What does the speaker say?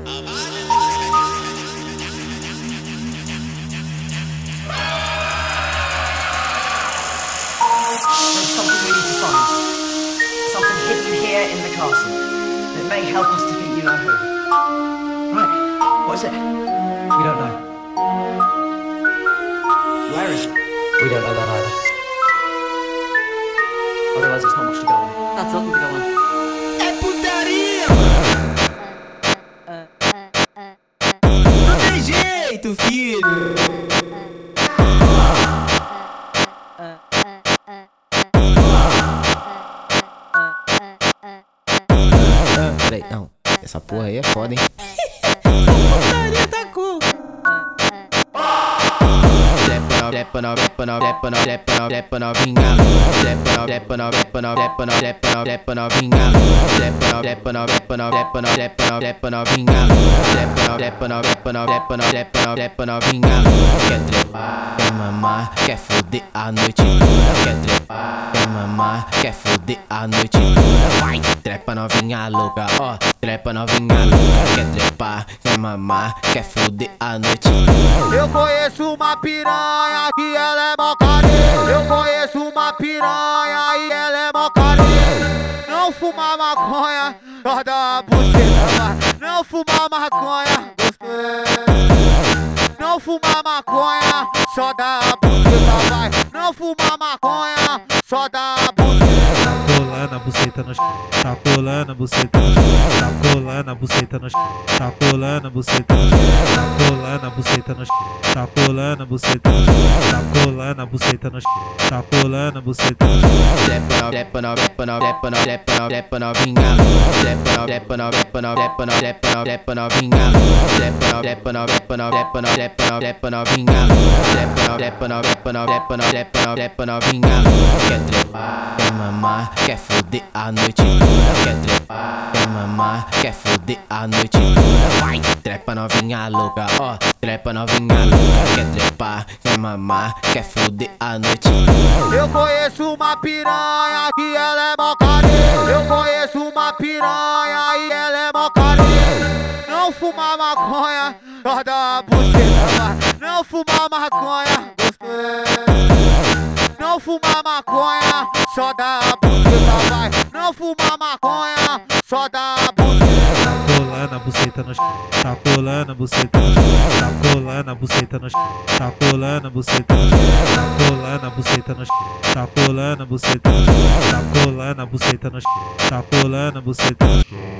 There's something we need to find. Something hidden here in the castle that may help us to figure out who. Right, what is it? We don't know. We don't know that either. I realise there's not much to go on. That's nothing to go on. Peraí, não. Essa porra aí é foda, hein? No, depa no, depa no, depa no, depa no, vinga. Depa no, depa no, depa no, depa no, depa no, depa no, vinga. Quer trepar, quer mamar, foder a noite toda. Quer trepar, quer mamar, quer foder a noite toda. Vai, trepa novinha louca, ó. Trepa novinha louca, quer mamar, quer foder a noite. Eu conheço uma piranha que ela é mó careta. Eu conheço uma piranha e ela é mó careta. Não fumar maconha, só a buceta. Não fumar maconha, não fumar maconha, só dá a buceta, vai. Não fumar maconha, só dá a buceta no tá colando buceta tá colando buceta no tá colando buceta tá colando buceta no tá colando buceta tá colando buceta no tá colando buceta. Depa no, depa no, depa no, depa no, depa no, depa vinga. Depa no, depa no, depa no, depa no, depa no, vinga. Depa no, depa no, depa no, depa depa no, depa vinga. Depa no, depa no, depa no, depa no, depa vinga. Quer trepar, quer mamar, quer foder a noite toda. Quer trepar, quer mamar, quer foder a noite toda. Vai, trepa novinha louca, ó. Trepa novinha louca, quer trepar, quer mamar, quer foder a noite toda. Eu conheço uma piranha que ela é mó careta. Eu conheço uma piranha e ela é mó careta. Não fumar maconha, dá a buceta. Não fumar maconha, não fumar maconha, só dá buceta, vai. Não fumar maconha, só dá buceta. colando a buceta no tá colando a buceta no tá colando a buceta no tá colando a buceta no tá colando a buceta no tá colando a buceta no tá colando a buceta no tá colando a buceta no.